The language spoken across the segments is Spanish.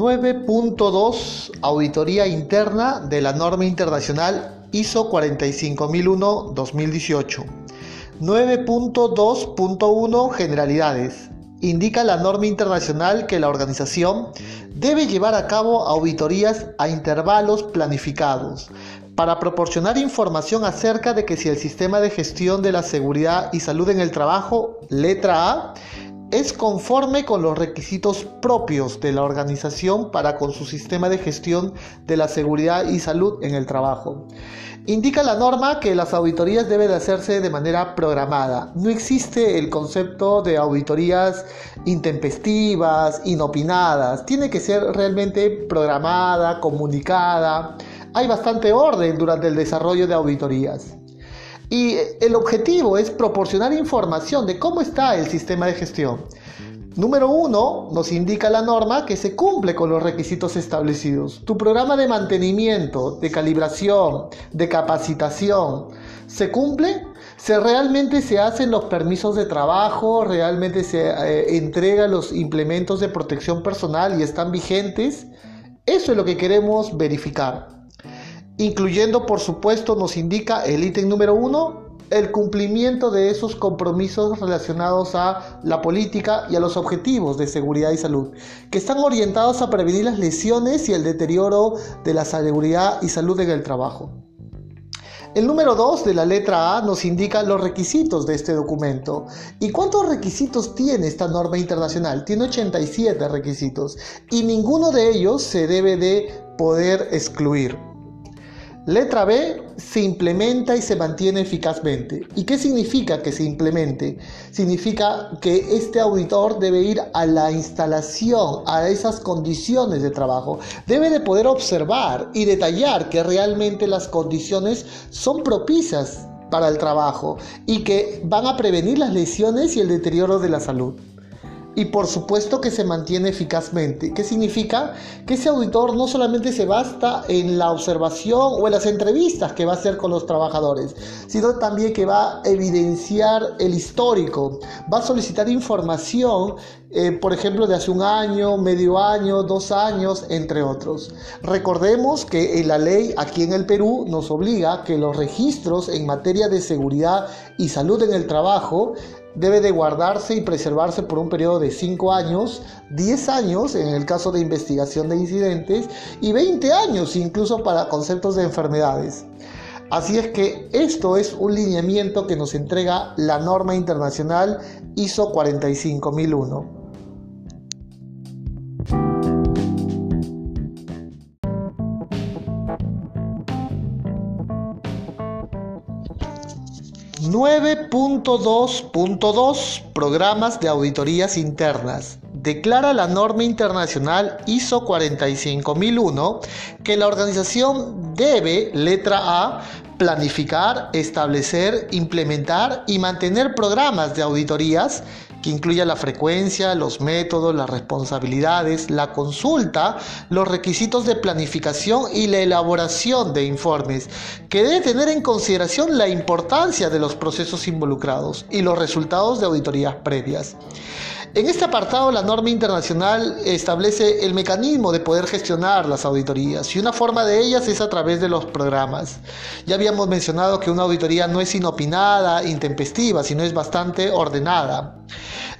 9.2 Auditoría interna de la norma internacional ISO 45001-2018. 9.2.1 Generalidades. Indica la norma internacional que la organización debe llevar a cabo auditorías a intervalos planificados para proporcionar información acerca de que si el sistema de gestión de la seguridad y salud en el trabajo, letra A, es conforme con los requisitos propios de la organización para con su sistema de gestión de la seguridad y salud en el trabajo. Indica la norma que las auditorías deben de hacerse de manera programada. No existe el concepto de auditorías intempestivas, inopinadas. Tiene que ser realmente programada, comunicada. Hay bastante orden durante el desarrollo de auditorías. Y el objetivo es proporcionar información de cómo está el sistema de gestión. Número uno, nos indica la norma que se cumple con los requisitos establecidos. Tu programa de mantenimiento, de calibración, de capacitación, ¿se cumple? ¿Se realmente se hacen los permisos de trabajo? ¿Realmente se eh, entregan los implementos de protección personal y están vigentes? Eso es lo que queremos verificar incluyendo por supuesto nos indica el ítem número uno, el cumplimiento de esos compromisos relacionados a la política y a los objetivos de seguridad y salud, que están orientados a prevenir las lesiones y el deterioro de la seguridad y salud en el trabajo. El número 2 de la letra A nos indica los requisitos de este documento. ¿Y cuántos requisitos tiene esta norma internacional? Tiene 87 requisitos y ninguno de ellos se debe de poder excluir. Letra B, se implementa y se mantiene eficazmente. ¿Y qué significa que se implemente? Significa que este auditor debe ir a la instalación, a esas condiciones de trabajo. Debe de poder observar y detallar que realmente las condiciones son propicias para el trabajo y que van a prevenir las lesiones y el deterioro de la salud y por supuesto que se mantiene eficazmente. ¿Qué significa? Que ese auditor no solamente se basta en la observación o en las entrevistas que va a hacer con los trabajadores, sino también que va a evidenciar el histórico, va a solicitar información, eh, por ejemplo, de hace un año, medio año, dos años, entre otros. Recordemos que la ley aquí en el Perú nos obliga que los registros en materia de seguridad y salud en el trabajo debe de guardarse y preservarse por un periodo de 5 años, 10 años en el caso de investigación de incidentes y 20 años incluso para conceptos de enfermedades. Así es que esto es un lineamiento que nos entrega la norma internacional ISO 45001. 9.2.2 Programas de auditorías internas. Declara la norma internacional ISO 45001 que la organización debe, letra A, planificar, establecer, implementar y mantener programas de auditorías que incluya la frecuencia, los métodos, las responsabilidades, la consulta, los requisitos de planificación y la elaboración de informes, que debe tener en consideración la importancia de los procesos involucrados y los resultados de auditorías previas. En este apartado, la norma internacional establece el mecanismo de poder gestionar las auditorías y una forma de ellas es a través de los programas. Ya habíamos mencionado que una auditoría no es inopinada, intempestiva, sino es bastante ordenada.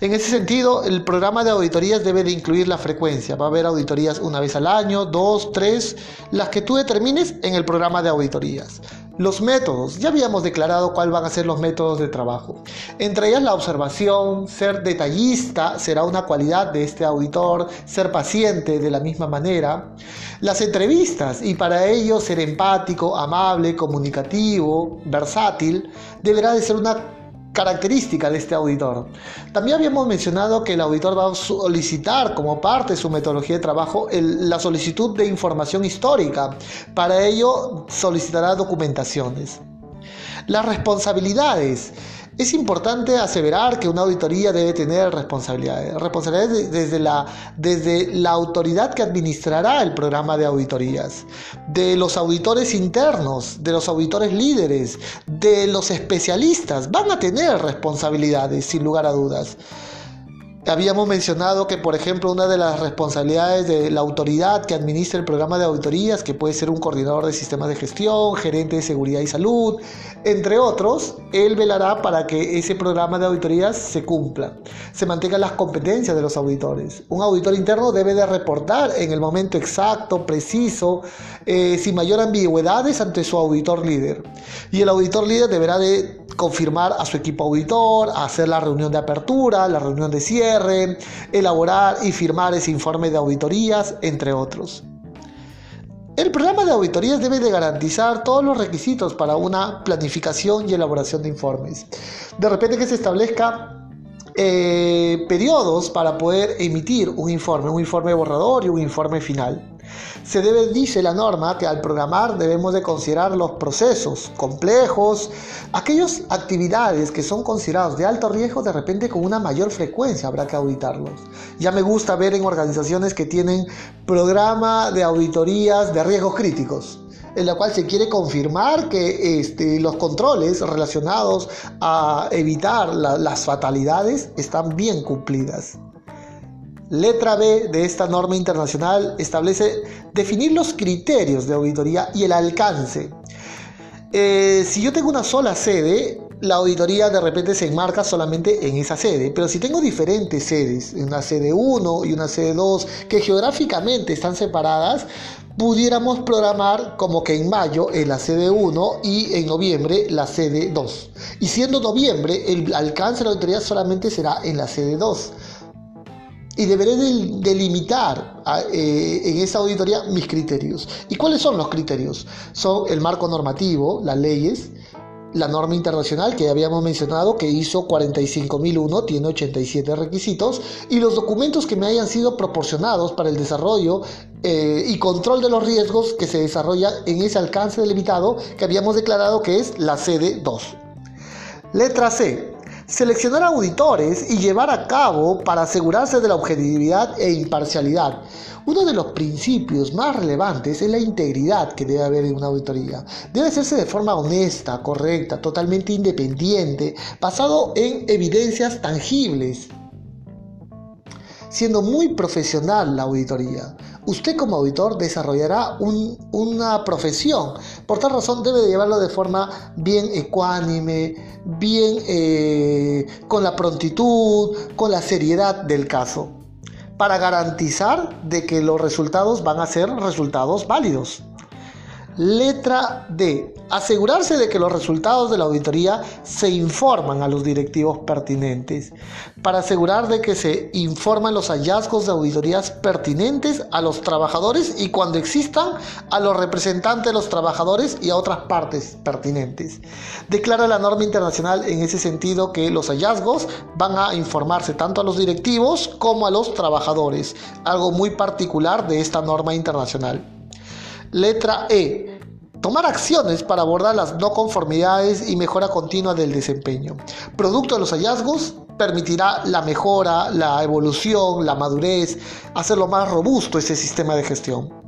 En ese sentido, el programa de auditorías debe de incluir la frecuencia. Va a haber auditorías una vez al año, dos, tres, las que tú determines en el programa de auditorías. Los métodos, ya habíamos declarado cuáles van a ser los métodos de trabajo. Entre ellas la observación, ser detallista será una cualidad de este auditor, ser paciente de la misma manera. Las entrevistas, y para ello ser empático, amable, comunicativo, versátil, deberá de ser una característica de este auditor. También habíamos mencionado que el auditor va a solicitar como parte de su metodología de trabajo la solicitud de información histórica. Para ello solicitará documentaciones. Las responsabilidades. Es importante aseverar que una auditoría debe tener responsabilidades. Responsabilidades desde la, desde la autoridad que administrará el programa de auditorías, de los auditores internos, de los auditores líderes, de los especialistas. Van a tener responsabilidades, sin lugar a dudas. Habíamos mencionado que, por ejemplo, una de las responsabilidades de la autoridad que administra el programa de auditorías, que puede ser un coordinador de sistemas de gestión, gerente de seguridad y salud, entre otros, él velará para que ese programa de auditorías se cumpla, se mantengan las competencias de los auditores. Un auditor interno debe de reportar en el momento exacto, preciso, eh, sin mayor ambigüedades ante su auditor líder. Y el auditor líder deberá de confirmar a su equipo auditor, hacer la reunión de apertura, la reunión de cierre, elaborar y firmar ese informe de auditorías, entre otros. El programa de auditorías debe de garantizar todos los requisitos para una planificación y elaboración de informes. De repente que se establezca eh, periodos para poder emitir un informe, un informe borrador y un informe final. Se debe, dice la norma, que al programar debemos de considerar los procesos complejos, aquellas actividades que son considerados de alto riesgo, de repente con una mayor frecuencia habrá que auditarlos. Ya me gusta ver en organizaciones que tienen programa de auditorías de riesgos críticos en la cual se quiere confirmar que este, los controles relacionados a evitar las fatalidades están bien cumplidas. Letra B de esta norma internacional establece definir los criterios de auditoría y el alcance. Eh, si yo tengo una sola sede, la auditoría de repente se enmarca solamente en esa sede, pero si tengo diferentes sedes, una sede 1 y una sede 2, que geográficamente están separadas, pudiéramos programar como que en mayo en la sede 1 y en noviembre la sede 2. Y siendo noviembre, el alcance de la auditoría solamente será en la sede 2 y deberé delimitar eh, en esa auditoría mis criterios. ¿Y cuáles son los criterios? Son el marco normativo, las leyes, la norma internacional que habíamos mencionado que hizo 45001 tiene 87 requisitos y los documentos que me hayan sido proporcionados para el desarrollo eh, y control de los riesgos que se desarrolla en ese alcance delimitado que habíamos declarado que es la sede 2. Letra C seleccionar auditores y llevar a cabo para asegurarse de la objetividad e imparcialidad. Uno de los principios más relevantes es la integridad que debe haber en una auditoría. Debe hacerse de forma honesta, correcta, totalmente independiente, basado en evidencias tangibles siendo muy profesional la auditoría. Usted como auditor desarrollará una profesión, por tal razón debe de llevarlo de forma bien ecuánime, bien eh, con la prontitud, con la seriedad del caso, para garantizar de que los resultados van a ser resultados válidos. Letra D. Asegurarse de que los resultados de la auditoría se informan a los directivos pertinentes. Para asegurar de que se informan los hallazgos de auditorías pertinentes a los trabajadores y cuando existan a los representantes de los trabajadores y a otras partes pertinentes. Declara la norma internacional en ese sentido que los hallazgos van a informarse tanto a los directivos como a los trabajadores. Algo muy particular de esta norma internacional. Letra E. Tomar acciones para abordar las no conformidades y mejora continua del desempeño. Producto de los hallazgos permitirá la mejora, la evolución, la madurez, hacerlo más robusto ese sistema de gestión.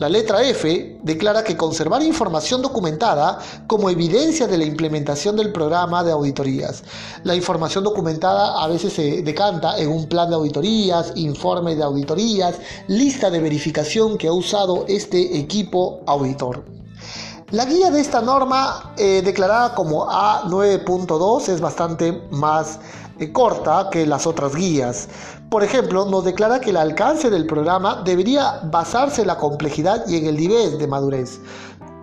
La letra F declara que conservar información documentada como evidencia de la implementación del programa de auditorías. La información documentada a veces se decanta en un plan de auditorías, informe de auditorías, lista de verificación que ha usado este equipo auditor. La guía de esta norma, eh, declarada como A9.2, es bastante más eh, corta que las otras guías. Por ejemplo, nos declara que el alcance del programa debería basarse en la complejidad y en el nivel de madurez.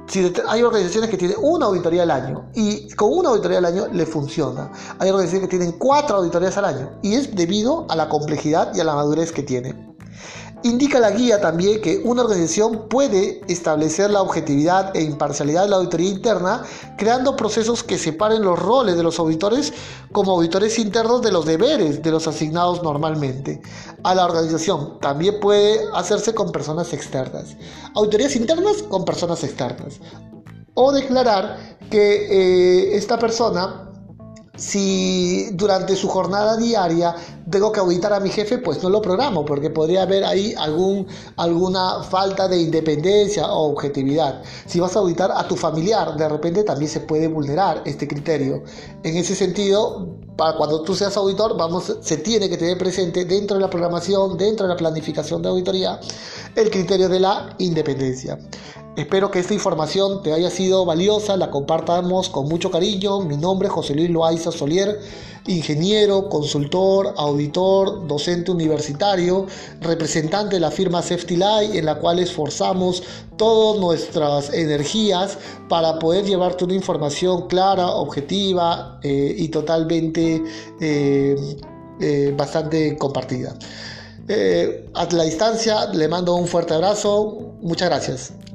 Si hay organizaciones que tienen una auditoría al año y con una auditoría al año le funciona. Hay organizaciones que tienen cuatro auditorías al año y es debido a la complejidad y a la madurez que tiene. Indica la guía también que una organización puede establecer la objetividad e imparcialidad de la auditoría interna creando procesos que separen los roles de los auditores como auditores internos de los deberes de los asignados normalmente a la organización. También puede hacerse con personas externas. Auditorías internas con personas externas. O declarar que eh, esta persona si durante su jornada diaria tengo que auditar a mi jefe, pues no lo programo, porque podría haber ahí alguna falta de independencia o objetividad. Si vas a auditar a tu familiar, de repente también se puede vulnerar este criterio. En ese sentido, para cuando tú seas auditor, vamos, se tiene que tener presente dentro de la programación, dentro de la planificación de auditoría, el criterio de la independencia. Espero que esta información te haya sido valiosa, la compartamos con mucho cariño. Mi nombre es José Luis Loaiza Solier, ingeniero, consultor, auditor, docente universitario, representante de la firma Safety Light, en la cual esforzamos todas nuestras energías para poder llevarte una información clara, objetiva eh, y totalmente eh, eh, bastante compartida. a la distancia le mando un fuerte abrazo. Muchas gracias.